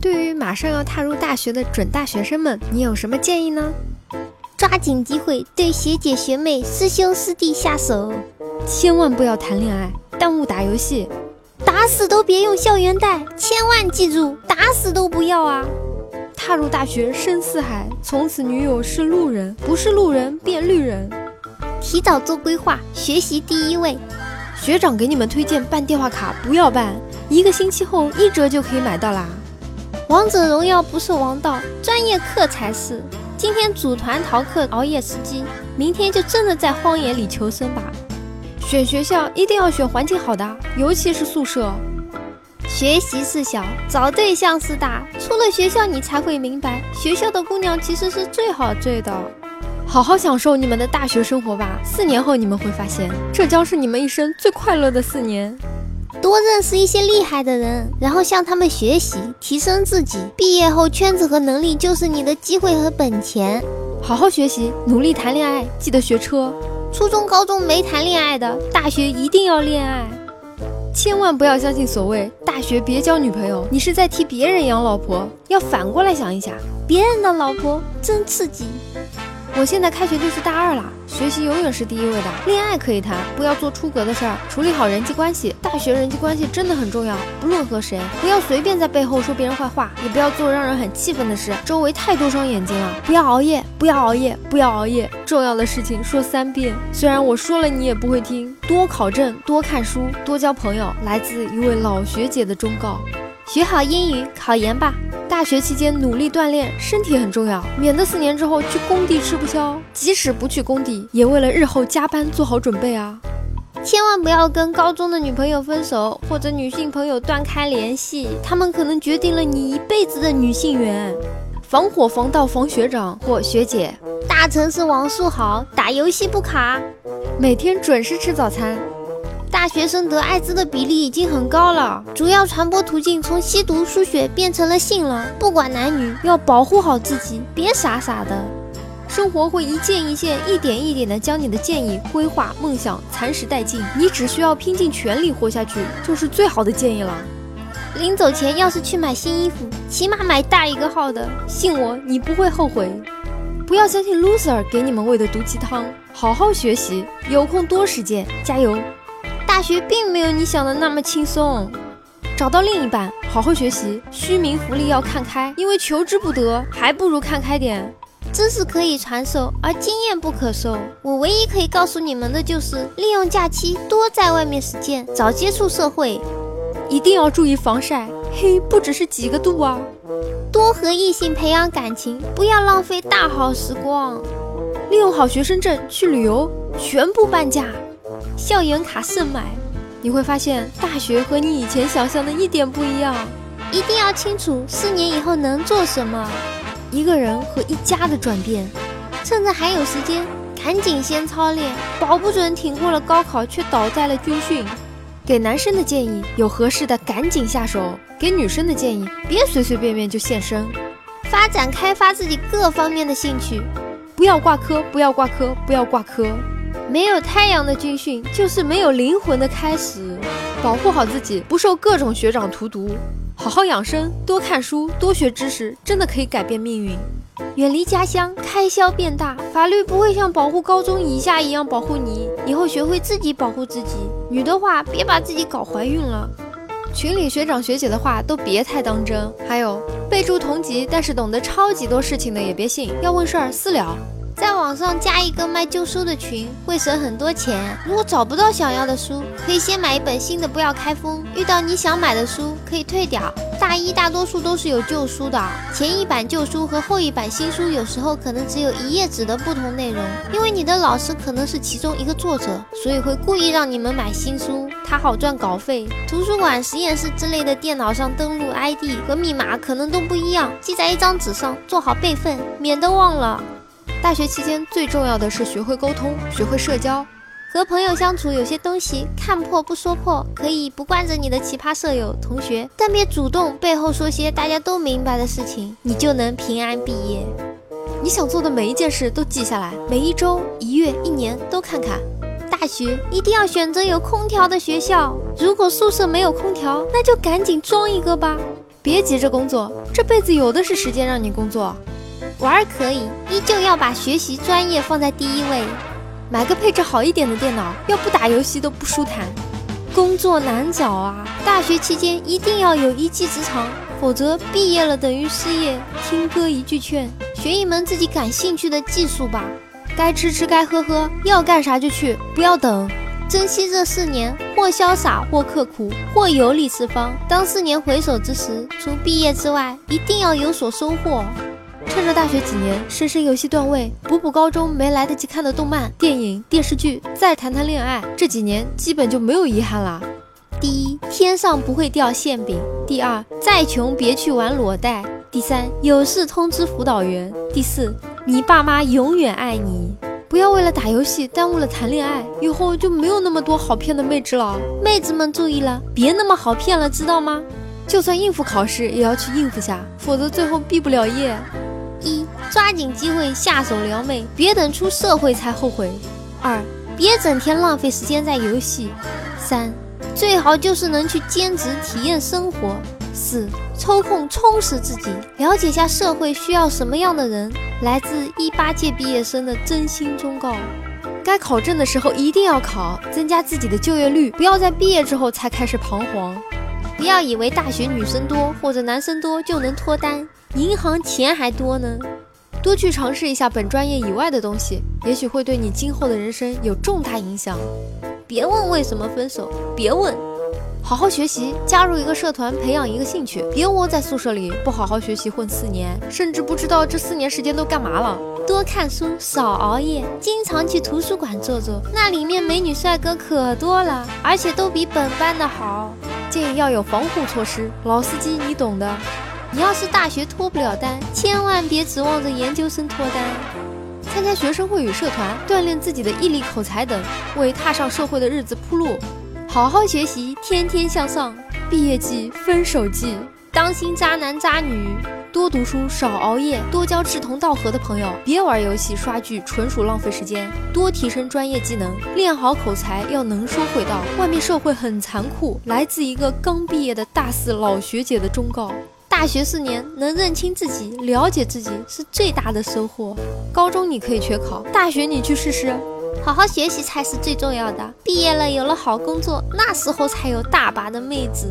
对于马上要踏入大学的准大学生们，你有什么建议呢？抓紧机会对学姐学妹、师兄师弟下手，千万不要谈恋爱，耽误打游戏，打死都别用校园贷，千万记住，打死都不要啊！踏入大学深似海，从此女友是路人，不是路人变绿人。提早做规划，学习第一位。学长给你们推荐办电话卡，不要办，一个星期后一折就可以买到啦。王者荣耀不是王道，专业课才是。今天组团逃课熬夜吃鸡，明天就真的在荒野里求生吧。选学校一定要选环境好的，尤其是宿舍。学习是小，找对象是大。出了学校，你才会明白，学校的姑娘其实是最好追的。好好享受你们的大学生活吧，四年后你们会发现，这将是你们一生最快乐的四年。多认识一些厉害的人，然后向他们学习，提升自己。毕业后，圈子和能力就是你的机会和本钱。好好学习，努力谈恋爱，记得学车。初中、高中没谈恋爱的，大学一定要恋爱。千万不要相信所谓大学别交女朋友，你是在替别人养老婆。要反过来想一下，别人的老婆真刺激。我现在开学就是大二啦，学习永远是第一位的。恋爱可以谈，不要做出格的事儿，处理好人际关系。大学人际关系真的很重要，不论和谁，不要随便在背后说别人坏话，也不要做让人很气愤的事。周围太多双眼睛了，不要熬夜，不要熬夜，不要熬夜。重要的事情说三遍，虽然我说了你也不会听。多考证，多看书，多交朋友。来自一位老学姐的忠告。学好英语，考研吧。大学期间努力锻炼，身体很重要，免得四年之后去工地吃不消。即使不去工地，也为了日后加班做好准备啊！千万不要跟高中的女朋友分手，或者女性朋友断开联系，他们可能决定了你一辈子的女性缘。防火防盗防学长或学姐。大城市网速好，打游戏不卡。每天准时吃早餐。大学生得艾滋的比例已经很高了，主要传播途径从吸毒输血变成了性了。不管男女，要保护好自己，别傻傻的。生活会一件一件、一点一点的将你的建议、规划、梦想蚕食殆尽，你只需要拼尽全力活下去，就是最好的建议了。临走前，要是去买新衣服，起码买大一个号的，信我，你不会后悔。不要相信 loser 给你们喂的毒鸡汤，好好学习，有空多实践，加油。大学并没有你想的那么轻松，找到另一半，好好学习，虚名浮利要看开，因为求之不得，还不如看开点。知识可以传授，而经验不可授。我唯一可以告诉你们的就是，利用假期多在外面实践，早接触社会，一定要注意防晒，嘿不只是几个度啊。多和异性培养感情，不要浪费大好时光。利用好学生证去旅游，全部半价。校园卡慎买，你会发现大学和你以前想象的一点不一样。一定要清楚四年以后能做什么。一个人和一家的转变，趁着还有时间，赶紧先操练，保不准挺过了高考却倒在了军训。给男生的建议，有合适的赶紧下手；给女生的建议，别随随便便就现身。发展开发自己各方面的兴趣，不要挂科，不要挂科，不要挂科。没有太阳的军训就是没有灵魂的开始。保护好自己，不受各种学长荼毒，好好养生，多看书，多学知识，真的可以改变命运。远离家乡，开销变大，法律不会像保护高中以下一样保护你。以后学会自己保护自己。女的话，别把自己搞怀孕了。群里学长学姐的话都别太当真。还有备注同级但是懂得超级多事情的也别信，要问事儿私聊。网上加一个卖旧书的群，会省很多钱。如果找不到想要的书，可以先买一本新的，不要开封。遇到你想买的书，可以退掉。大一大多数都是有旧书的，前一版旧书和后一版新书有时候可能只有一页纸的不同内容。因为你的老师可能是其中一个作者，所以会故意让你们买新书，他好赚稿费。图书馆、实验室之类的电脑上登录 ID 和密码可能都不一样，记在一张纸上，做好备份，免得忘了。大学期间最重要的是学会沟通，学会社交，和朋友相处。有些东西看破不说破，可以不惯着你的奇葩舍友、同学，但别主动背后说些大家都明白的事情，你就能平安毕业。你想做的每一件事都记下来，每一周、一月、一年都看看。大学一定要选择有空调的学校，如果宿舍没有空调，那就赶紧装一个吧。别急着工作，这辈子有的是时间让你工作。玩可以，依旧要把学习专业放在第一位。买个配置好一点的电脑，要不打游戏都不舒坦。工作难找啊，大学期间一定要有一技之长，否则毕业了等于失业。听哥一句劝，学一门自己感兴趣的技术吧。该吃吃，该喝喝，要干啥就去，不要等。珍惜这四年，或潇洒，或刻苦，或游历四方。当四年回首之时，除毕业之外，一定要有所收获。趁着大学几年，深深游戏段位，补补高中没来得及看的动漫、电影、电视剧，再谈谈恋爱，这几年基本就没有遗憾了。第一，天上不会掉馅饼；第二，再穷别去玩裸贷；第三，有事通知辅导员；第四，你爸妈永远爱你。不要为了打游戏耽误了谈恋爱，以后就没有那么多好骗的妹纸了。妹子们注意了，别那么好骗了，知道吗？就算应付考试，也要去应付下，否则最后毕不了业。一，抓紧机会下手撩妹，别等出社会才后悔。二，别整天浪费时间在游戏。三，最好就是能去兼职体验生活。四，抽空充实自己，了解下社会需要什么样的人。来自一八届毕业生的真心忠告：该考证的时候一定要考，增加自己的就业率，不要在毕业之后才开始彷徨。不要以为大学女生多或者男生多就能脱单，银行钱还多呢。多去尝试一下本专业以外的东西，也许会对你今后的人生有重大影响。别问为什么分手，别问。好好学习，加入一个社团，培养一个兴趣，别窝在宿舍里不好好学习混四年，甚至不知道这四年时间都干嘛了。多看书，少熬夜，经常去图书馆坐坐，那里面美女帅哥可多了，而且都比本班的好。建议要有防护措施，老司机你懂的。你要是大学脱不了单，千万别指望着研究生脱单。参加学生会与社团，锻炼自己的毅力、口才等，为踏上社会的日子铺路。好好学习，天天向上。毕业季、分手季，当心渣男渣女。多读书，少熬夜，多交志同道合的朋友。别玩游戏、刷剧，纯属浪费时间。多提升专业技能，练好口才，要能说会道。外面社会很残酷，来自一个刚毕业的大四老学姐的忠告：大学四年，能认清自己、了解自己是最大的收获。高中你可以缺考，大学你去试试。好好学习才是最重要的。毕业了，有了好工作，那时候才有大把的妹子。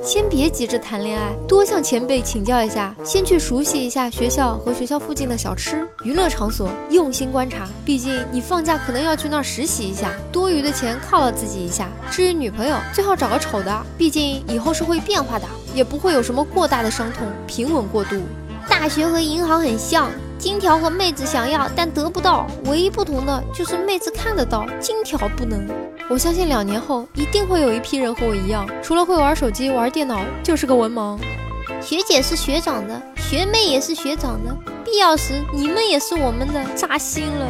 先别急着谈恋爱，多向前辈请教一下，先去熟悉一下学校和学校附近的小吃、娱乐场所，用心观察。毕竟你放假可能要去那儿实习一下，多余的钱犒劳自己一下。至于女朋友，最好找个丑的，毕竟以后是会变化的，也不会有什么过大的伤痛，平稳过渡。大学和银行很像。金条和妹子想要，但得不到。唯一不同的就是妹子看得到，金条不能。我相信两年后一定会有一批人和我一样，除了会玩手机、玩电脑，就是个文盲。学姐是学长的，学妹也是学长的，必要时你们也是我们的。扎心了，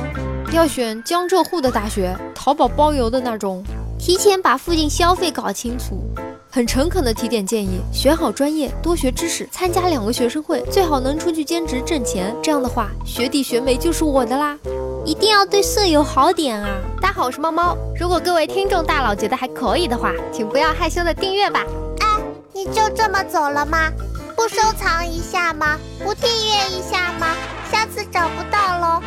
要选江浙沪的大学，淘宝包邮的那种。提前把附近消费搞清楚。很诚恳的提点建议：选好专业，多学知识，参加两个学生会，最好能出去兼职挣钱。这样的话，学弟学妹就是我的啦。一定要对舍友好点啊！大家好，我是猫猫。如果各位听众大佬觉得还可以的话，请不要害羞的订阅吧。哎，你就这么走了吗？不收藏一下吗？不订阅一下吗？下次找不到喽。